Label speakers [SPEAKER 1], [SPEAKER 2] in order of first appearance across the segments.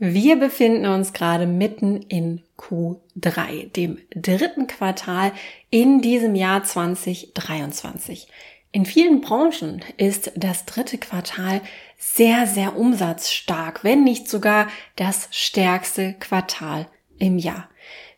[SPEAKER 1] Wir befinden uns gerade mitten in Q3, dem dritten Quartal in diesem Jahr 2023. In vielen Branchen ist das dritte Quartal sehr, sehr umsatzstark, wenn nicht sogar das stärkste Quartal im Jahr.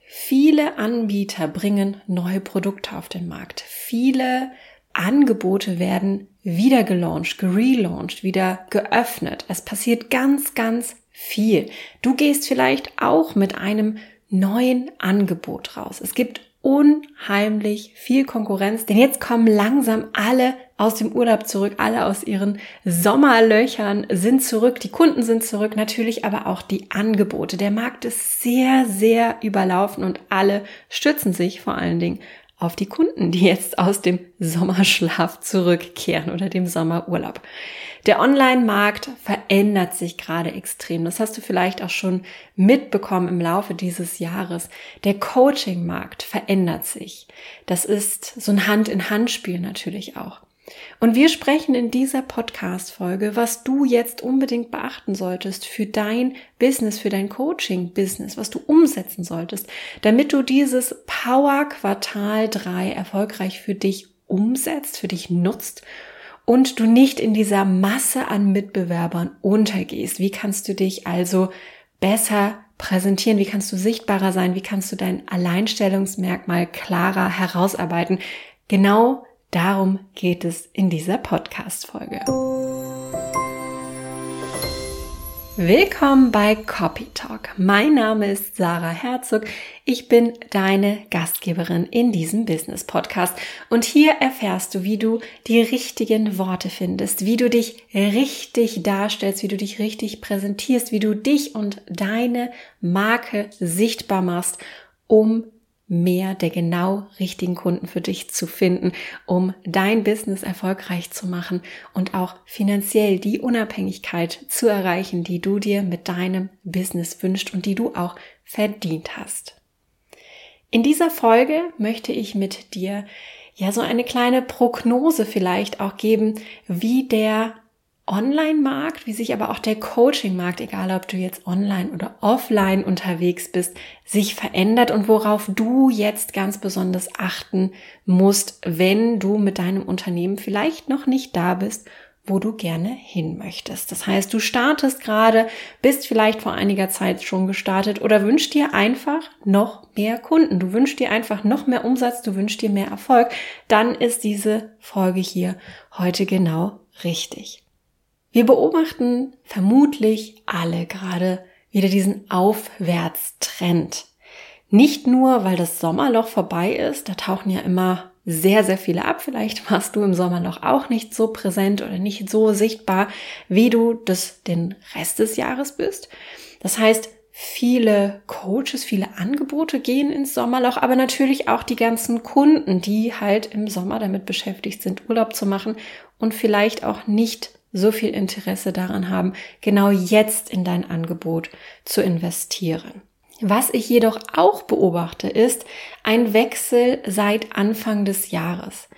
[SPEAKER 1] Viele Anbieter bringen neue Produkte auf den Markt. Viele Angebote werden wieder gelauncht, gelauncht, wieder geöffnet. Es passiert ganz, ganz viel. Du gehst vielleicht auch mit einem neuen Angebot raus. Es gibt unheimlich viel Konkurrenz, denn jetzt kommen langsam alle aus dem Urlaub zurück, alle aus ihren Sommerlöchern sind zurück, die Kunden sind zurück, natürlich aber auch die Angebote. Der Markt ist sehr, sehr überlaufen und alle stützen sich vor allen Dingen auf die Kunden, die jetzt aus dem Sommerschlaf zurückkehren oder dem Sommerurlaub. Der Online-Markt verändert sich gerade extrem. Das hast du vielleicht auch schon mitbekommen im Laufe dieses Jahres. Der Coaching-Markt verändert sich. Das ist so ein Hand-in-Hand-Spiel natürlich auch. Und wir sprechen in dieser Podcast-Folge, was du jetzt unbedingt beachten solltest für dein Business, für dein Coaching-Business, was du umsetzen solltest, damit du dieses Power Quartal 3 erfolgreich für dich umsetzt, für dich nutzt und du nicht in dieser Masse an Mitbewerbern untergehst. Wie kannst du dich also besser präsentieren? Wie kannst du sichtbarer sein? Wie kannst du dein Alleinstellungsmerkmal klarer herausarbeiten? Genau Darum geht es in dieser Podcast-Folge. Willkommen bei Copy Talk. Mein Name ist Sarah Herzog. Ich bin deine Gastgeberin in diesem Business Podcast und hier erfährst du, wie du die richtigen Worte findest, wie du dich richtig darstellst, wie du dich richtig präsentierst, wie du dich und deine Marke sichtbar machst, um mehr der genau richtigen Kunden für dich zu finden, um dein Business erfolgreich zu machen und auch finanziell die Unabhängigkeit zu erreichen, die du dir mit deinem Business wünscht und die du auch verdient hast. In dieser Folge möchte ich mit dir ja so eine kleine Prognose vielleicht auch geben, wie der Online-Markt, wie sich aber auch der Coaching-Markt, egal ob du jetzt online oder offline unterwegs bist, sich verändert und worauf du jetzt ganz besonders achten musst, wenn du mit deinem Unternehmen vielleicht noch nicht da bist, wo du gerne hin möchtest. Das heißt, du startest gerade, bist vielleicht vor einiger Zeit schon gestartet oder wünschst dir einfach noch mehr Kunden. Du wünschst dir einfach noch mehr Umsatz, du wünschst dir mehr Erfolg. Dann ist diese Folge hier heute genau richtig. Wir beobachten vermutlich alle gerade wieder diesen Aufwärtstrend. Nicht nur, weil das Sommerloch vorbei ist, da tauchen ja immer sehr, sehr viele ab. Vielleicht warst du im Sommerloch auch nicht so präsent oder nicht so sichtbar, wie du das den Rest des Jahres bist. Das heißt, viele Coaches, viele Angebote gehen ins Sommerloch, aber natürlich auch die ganzen Kunden, die halt im Sommer damit beschäftigt sind, Urlaub zu machen und vielleicht auch nicht so viel Interesse daran haben, genau jetzt in dein Angebot zu investieren. Was ich jedoch auch beobachte, ist ein Wechsel seit Anfang des Jahres.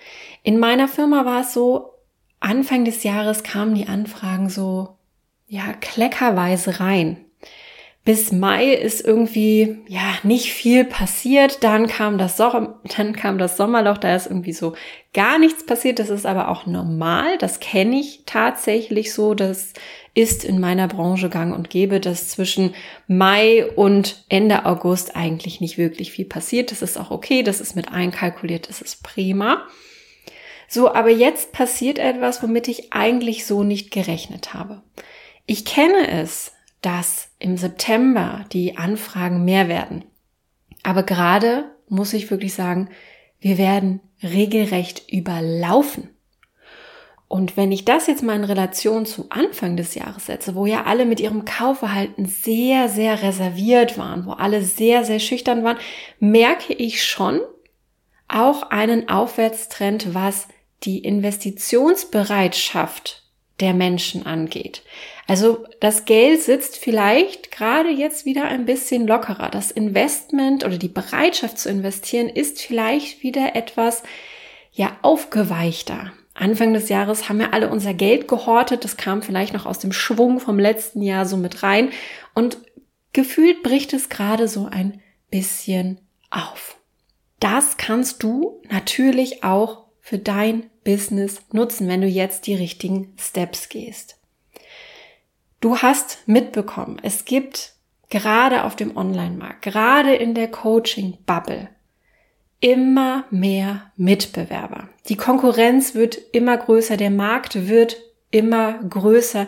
[SPEAKER 1] In meiner Firma war es so, Anfang des Jahres kamen die Anfragen so, ja, kleckerweise rein bis Mai ist irgendwie ja nicht viel passiert. Dann kam das so dann kam das Sommerloch, da ist irgendwie so gar nichts passiert. Das ist aber auch normal. Das kenne ich tatsächlich so. Das ist in meiner Branche gang und gäbe, dass zwischen Mai und Ende August eigentlich nicht wirklich viel passiert. Das ist auch okay. Das ist mit einkalkuliert. Das ist prima. So, aber jetzt passiert etwas, womit ich eigentlich so nicht gerechnet habe. Ich kenne es, dass im September die Anfragen mehr werden. Aber gerade muss ich wirklich sagen, wir werden regelrecht überlaufen. Und wenn ich das jetzt mal in Relation zu Anfang des Jahres setze, wo ja alle mit ihrem Kaufverhalten sehr, sehr reserviert waren, wo alle sehr, sehr schüchtern waren, merke ich schon auch einen Aufwärtstrend, was die Investitionsbereitschaft der Menschen angeht. Also das Geld sitzt vielleicht gerade jetzt wieder ein bisschen lockerer. Das Investment oder die Bereitschaft zu investieren ist vielleicht wieder etwas ja aufgeweichter. Anfang des Jahres haben wir alle unser Geld gehortet. Das kam vielleicht noch aus dem Schwung vom letzten Jahr so mit rein. Und gefühlt bricht es gerade so ein bisschen auf. Das kannst du natürlich auch für dein Business nutzen, wenn du jetzt die richtigen Steps gehst. Du hast mitbekommen, es gibt gerade auf dem Online-Markt, gerade in der Coaching-Bubble, immer mehr Mitbewerber. Die Konkurrenz wird immer größer, der Markt wird immer größer.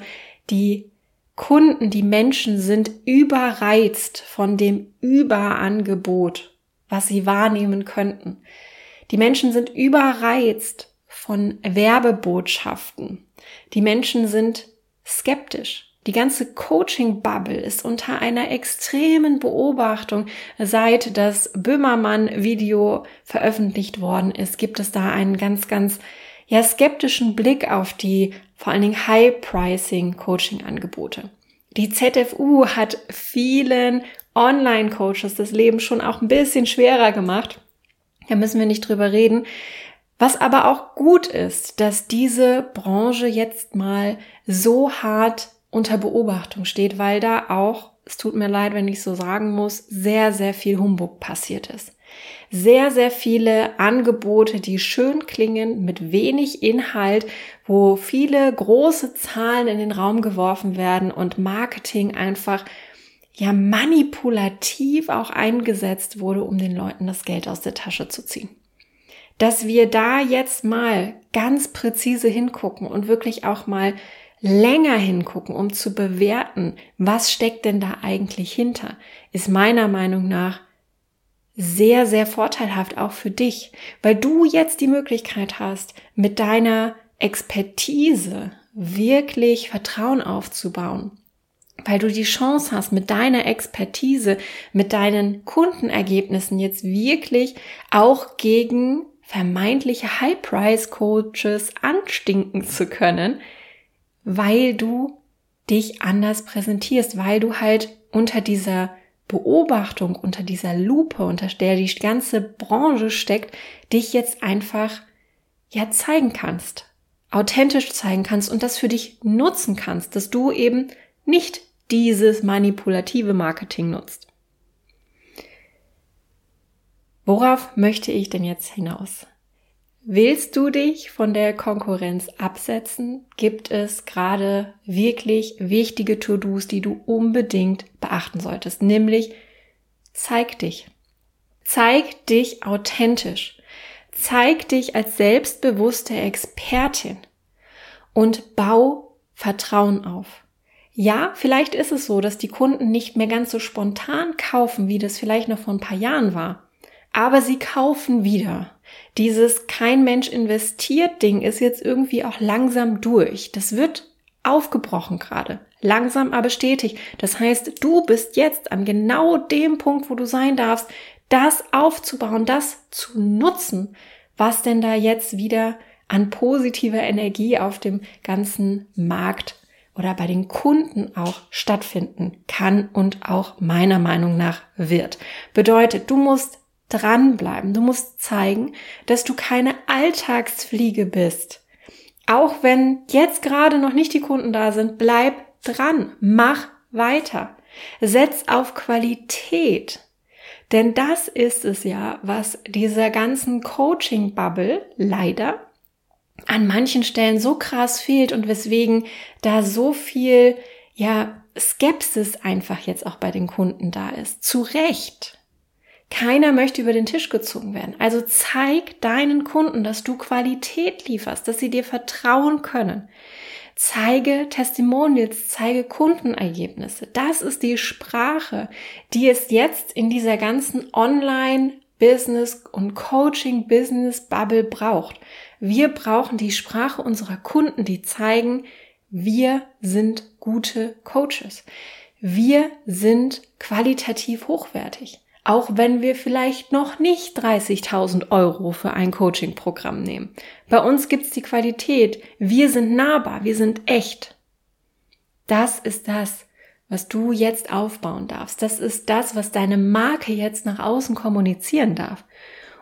[SPEAKER 1] Die Kunden, die Menschen sind überreizt von dem Überangebot, was sie wahrnehmen könnten. Die Menschen sind überreizt von Werbebotschaften. Die Menschen sind skeptisch. Die ganze Coaching-Bubble ist unter einer extremen Beobachtung. Seit das Böhmermann-Video veröffentlicht worden ist, gibt es da einen ganz, ganz ja, skeptischen Blick auf die vor allen Dingen High-Pricing-Coaching-Angebote. Die ZFU hat vielen Online-Coaches das Leben schon auch ein bisschen schwerer gemacht. Da müssen wir nicht drüber reden. Was aber auch gut ist, dass diese Branche jetzt mal so hart unter Beobachtung steht, weil da auch, es tut mir leid, wenn ich so sagen muss, sehr, sehr viel Humbug passiert ist. Sehr, sehr viele Angebote, die schön klingen, mit wenig Inhalt, wo viele große Zahlen in den Raum geworfen werden und Marketing einfach ja manipulativ auch eingesetzt wurde, um den Leuten das Geld aus der Tasche zu ziehen. Dass wir da jetzt mal ganz präzise hingucken und wirklich auch mal länger hingucken, um zu bewerten, was steckt denn da eigentlich hinter, ist meiner Meinung nach sehr, sehr vorteilhaft auch für dich, weil du jetzt die Möglichkeit hast, mit deiner Expertise wirklich Vertrauen aufzubauen, weil du die Chance hast, mit deiner Expertise, mit deinen Kundenergebnissen jetzt wirklich auch gegen vermeintliche High-Price-Coaches anstinken zu können, weil du dich anders präsentierst, weil du halt unter dieser Beobachtung, unter dieser Lupe, unter der die ganze Branche steckt, dich jetzt einfach ja zeigen kannst, authentisch zeigen kannst und das für dich nutzen kannst, dass du eben nicht dieses manipulative Marketing nutzt. Worauf möchte ich denn jetzt hinaus? Willst du dich von der Konkurrenz absetzen? Gibt es gerade wirklich wichtige To-Dos, die du unbedingt beachten solltest? Nämlich zeig dich. Zeig dich authentisch. Zeig dich als selbstbewusste Expertin und bau Vertrauen auf. Ja, vielleicht ist es so, dass die Kunden nicht mehr ganz so spontan kaufen, wie das vielleicht noch vor ein paar Jahren war. Aber sie kaufen wieder dieses kein Mensch investiert Ding ist jetzt irgendwie auch langsam durch. Das wird aufgebrochen gerade. Langsam aber stetig. Das heißt, du bist jetzt an genau dem Punkt, wo du sein darfst, das aufzubauen, das zu nutzen, was denn da jetzt wieder an positiver Energie auf dem ganzen Markt oder bei den Kunden auch stattfinden kann und auch meiner Meinung nach wird. Bedeutet, du musst dranbleiben. Du musst zeigen, dass du keine Alltagsfliege bist. Auch wenn jetzt gerade noch nicht die Kunden da sind, bleib dran. Mach weiter. Setz auf Qualität. Denn das ist es ja, was dieser ganzen Coaching-Bubble leider an manchen Stellen so krass fehlt und weswegen da so viel, ja, Skepsis einfach jetzt auch bei den Kunden da ist. Zu Recht. Keiner möchte über den Tisch gezogen werden. Also zeig deinen Kunden, dass du Qualität lieferst, dass sie dir vertrauen können. Zeige Testimonials, zeige Kundenergebnisse. Das ist die Sprache, die es jetzt in dieser ganzen Online Business und Coaching Business Bubble braucht. Wir brauchen die Sprache unserer Kunden, die zeigen, wir sind gute Coaches. Wir sind qualitativ hochwertig auch wenn wir vielleicht noch nicht 30.000 Euro für ein Coaching-Programm nehmen. Bei uns gibt's die Qualität. Wir sind nahbar, wir sind echt. Das ist das, was du jetzt aufbauen darfst. Das ist das, was deine Marke jetzt nach außen kommunizieren darf.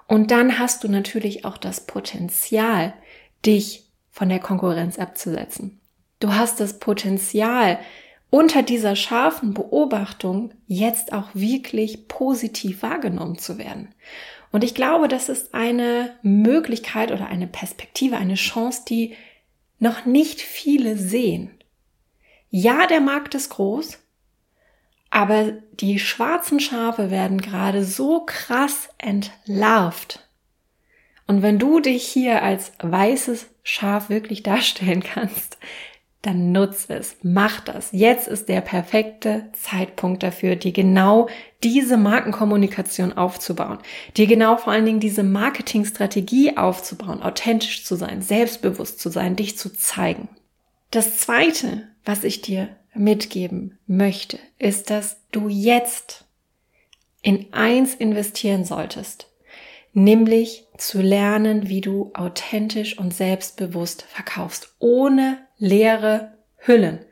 [SPEAKER 1] Und dann hast du natürlich auch das Potenzial, dich von der Konkurrenz abzusetzen. Du hast das Potenzial, unter dieser scharfen Beobachtung jetzt auch wirklich positiv wahrgenommen zu werden. Und ich glaube, das ist eine Möglichkeit oder eine Perspektive, eine Chance, die noch nicht viele sehen. Ja, der Markt ist groß, aber die schwarzen Schafe werden gerade so krass entlarvt. Und wenn du dich hier als weißes Schaf wirklich darstellen kannst, dann nutz es, mach das. Jetzt ist der perfekte Zeitpunkt dafür, dir genau diese Markenkommunikation aufzubauen, dir genau vor allen Dingen diese Marketingstrategie aufzubauen, authentisch zu sein, selbstbewusst zu sein, dich zu zeigen. Das zweite, was ich dir mitgeben möchte, ist, dass du jetzt in eins investieren solltest, nämlich zu lernen, wie du authentisch und selbstbewusst verkaufst, ohne leere Hüllen,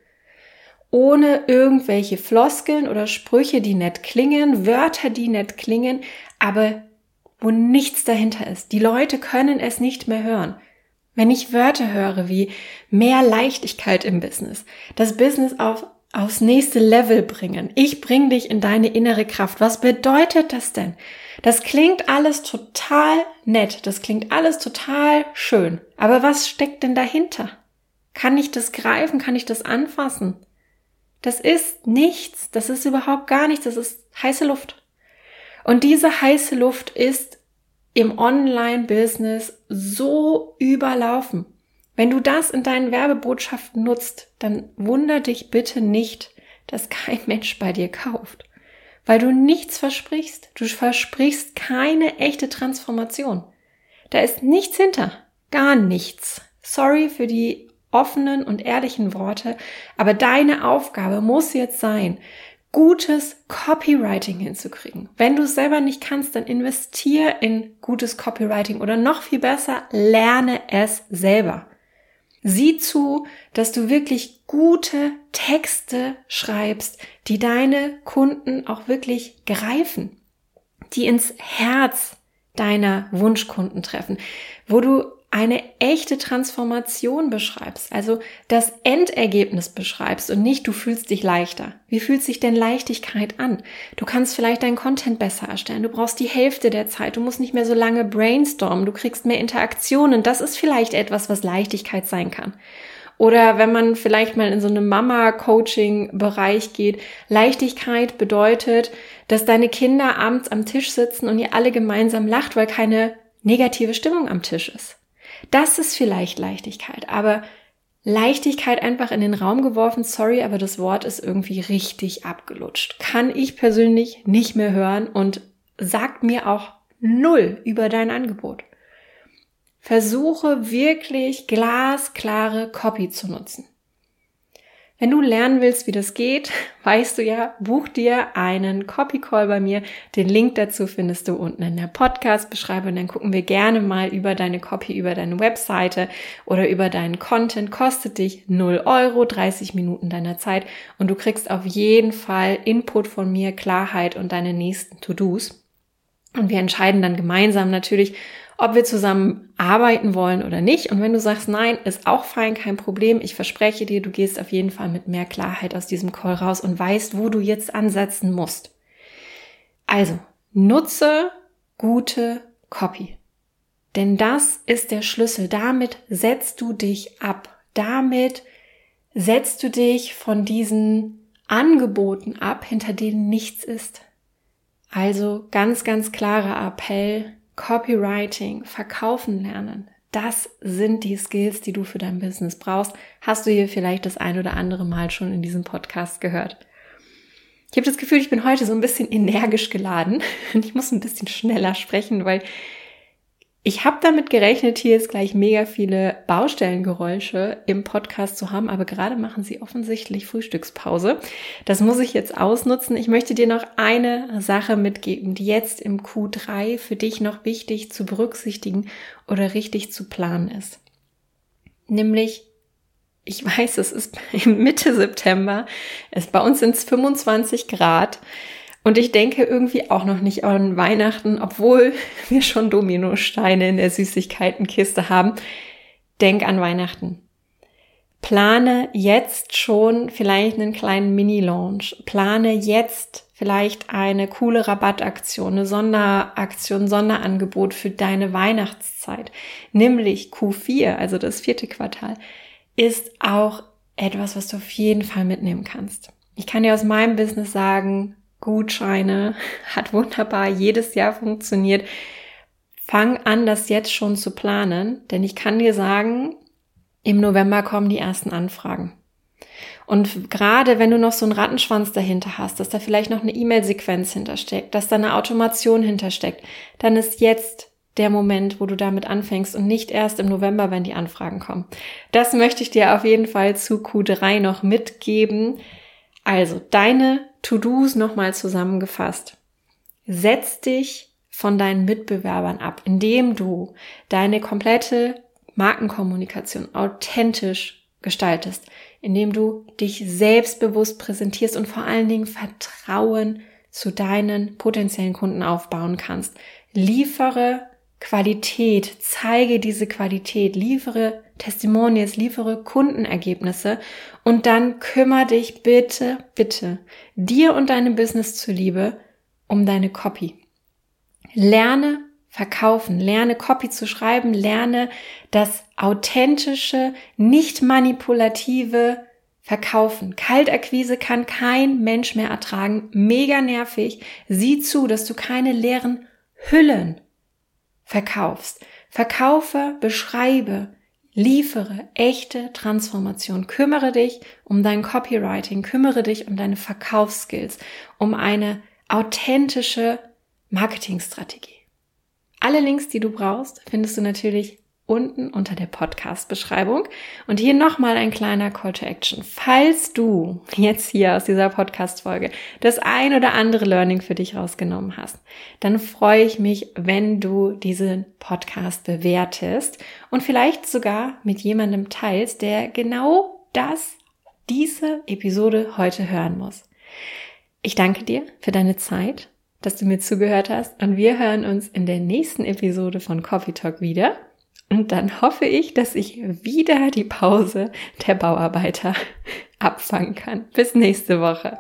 [SPEAKER 1] ohne irgendwelche Floskeln oder Sprüche, die nett klingen, Wörter, die nett klingen, aber wo nichts dahinter ist. Die Leute können es nicht mehr hören. Wenn ich Wörter höre wie mehr Leichtigkeit im Business, das Business auf, aufs nächste Level bringen, ich bring dich in deine innere Kraft, was bedeutet das denn? Das klingt alles total nett, das klingt alles total schön, aber was steckt denn dahinter? Kann ich das greifen? Kann ich das anfassen? Das ist nichts, das ist überhaupt gar nichts, das ist heiße Luft. Und diese heiße Luft ist im Online-Business so überlaufen. Wenn du das in deinen Werbebotschaften nutzt, dann wunder dich bitte nicht, dass kein Mensch bei dir kauft. Weil du nichts versprichst. Du versprichst keine echte Transformation. Da ist nichts hinter. Gar nichts. Sorry für die offenen und ehrlichen Worte, aber deine Aufgabe muss jetzt sein, gutes Copywriting hinzukriegen. Wenn du es selber nicht kannst, dann investier in gutes Copywriting oder noch viel besser, lerne es selber. Sieh zu, dass du wirklich gute Texte schreibst, die deine Kunden auch wirklich greifen, die ins Herz deiner Wunschkunden treffen, wo du eine echte Transformation beschreibst, also das Endergebnis beschreibst und nicht du fühlst dich leichter. Wie fühlt sich denn Leichtigkeit an? Du kannst vielleicht deinen Content besser erstellen, du brauchst die Hälfte der Zeit, du musst nicht mehr so lange brainstormen, du kriegst mehr Interaktionen, das ist vielleicht etwas, was Leichtigkeit sein kann. Oder wenn man vielleicht mal in so einem Mama-Coaching-Bereich geht, Leichtigkeit bedeutet, dass deine Kinder abends am Tisch sitzen und ihr alle gemeinsam lacht, weil keine negative Stimmung am Tisch ist. Das ist vielleicht Leichtigkeit, aber Leichtigkeit einfach in den Raum geworfen, sorry, aber das Wort ist irgendwie richtig abgelutscht. Kann ich persönlich nicht mehr hören und sagt mir auch null über dein Angebot. Versuche wirklich glasklare Copy zu nutzen. Wenn du lernen willst, wie das geht, weißt du ja, buch dir einen Copy Call bei mir. Den Link dazu findest du unten in der Podcast-Beschreibung. Dann gucken wir gerne mal über deine Copy, über deine Webseite oder über deinen Content. Kostet dich 0 Euro, 30 Minuten deiner Zeit und du kriegst auf jeden Fall Input von mir, Klarheit und deine nächsten To-Dos. Und wir entscheiden dann gemeinsam natürlich, ob wir zusammen arbeiten wollen oder nicht. Und wenn du sagst, nein, ist auch fein, kein Problem. Ich verspreche dir, du gehst auf jeden Fall mit mehr Klarheit aus diesem Call raus und weißt, wo du jetzt ansetzen musst. Also, nutze gute Copy. Denn das ist der Schlüssel. Damit setzt du dich ab. Damit setzt du dich von diesen Angeboten ab, hinter denen nichts ist. Also ganz, ganz klarer Appell, Copywriting, Verkaufen lernen. Das sind die Skills, die du für dein Business brauchst. Hast du hier vielleicht das ein oder andere Mal schon in diesem Podcast gehört? Ich habe das Gefühl, ich bin heute so ein bisschen energisch geladen und ich muss ein bisschen schneller sprechen, weil ich habe damit gerechnet, hier jetzt gleich mega viele Baustellengeräusche im Podcast zu haben, aber gerade machen sie offensichtlich Frühstückspause. Das muss ich jetzt ausnutzen. Ich möchte dir noch eine Sache mitgeben, die jetzt im Q3 für dich noch wichtig zu berücksichtigen oder richtig zu planen ist. Nämlich, ich weiß, es ist Mitte September, es bei uns sind es 25 Grad. Und ich denke irgendwie auch noch nicht an Weihnachten, obwohl wir schon Dominosteine in der Süßigkeitenkiste haben. denk an Weihnachten. Plane jetzt schon vielleicht einen kleinen Mini-Launch. Plane jetzt vielleicht eine coole Rabattaktion, eine Sonderaktion, Sonderangebot für deine Weihnachtszeit. Nämlich Q4, also das vierte Quartal, ist auch etwas, was du auf jeden Fall mitnehmen kannst. Ich kann dir aus meinem Business sagen, Gutscheine hat wunderbar jedes Jahr funktioniert. Fang an, das jetzt schon zu planen, denn ich kann dir sagen, im November kommen die ersten Anfragen. Und gerade wenn du noch so einen Rattenschwanz dahinter hast, dass da vielleicht noch eine E-Mail-Sequenz hintersteckt, dass da eine Automation hintersteckt, dann ist jetzt der Moment, wo du damit anfängst und nicht erst im November, wenn die Anfragen kommen. Das möchte ich dir auf jeden Fall zu Q3 noch mitgeben. Also deine To-Dos nochmal zusammengefasst. Setz dich von deinen Mitbewerbern ab, indem du deine komplette Markenkommunikation authentisch gestaltest, indem du dich selbstbewusst präsentierst und vor allen Dingen Vertrauen zu deinen potenziellen Kunden aufbauen kannst. Liefere Qualität, zeige diese Qualität, liefere Testimonials, liefere Kundenergebnisse und dann kümmere dich bitte, bitte dir und deinem Business zuliebe um deine Copy. Lerne verkaufen, lerne Copy zu schreiben, lerne das authentische, nicht manipulative Verkaufen. Kaltakquise kann kein Mensch mehr ertragen. Mega nervig. Sieh zu, dass du keine leeren Hüllen verkaufst. Verkaufe, beschreibe, liefere echte Transformation. Kümmere dich um dein Copywriting, kümmere dich um deine Verkaufsskills, um eine authentische Marketingstrategie. Alle Links, die du brauchst, findest du natürlich unten unter der Podcast-Beschreibung. Und hier nochmal ein kleiner Call to Action. Falls du jetzt hier aus dieser Podcast-Folge das ein oder andere Learning für dich rausgenommen hast, dann freue ich mich, wenn du diesen Podcast bewertest und vielleicht sogar mit jemandem teilst, der genau das, diese Episode heute hören muss. Ich danke dir für deine Zeit dass du mir zugehört hast und wir hören uns in der nächsten Episode von Coffee Talk wieder. Und dann hoffe ich, dass ich wieder die Pause der Bauarbeiter abfangen kann. Bis nächste Woche.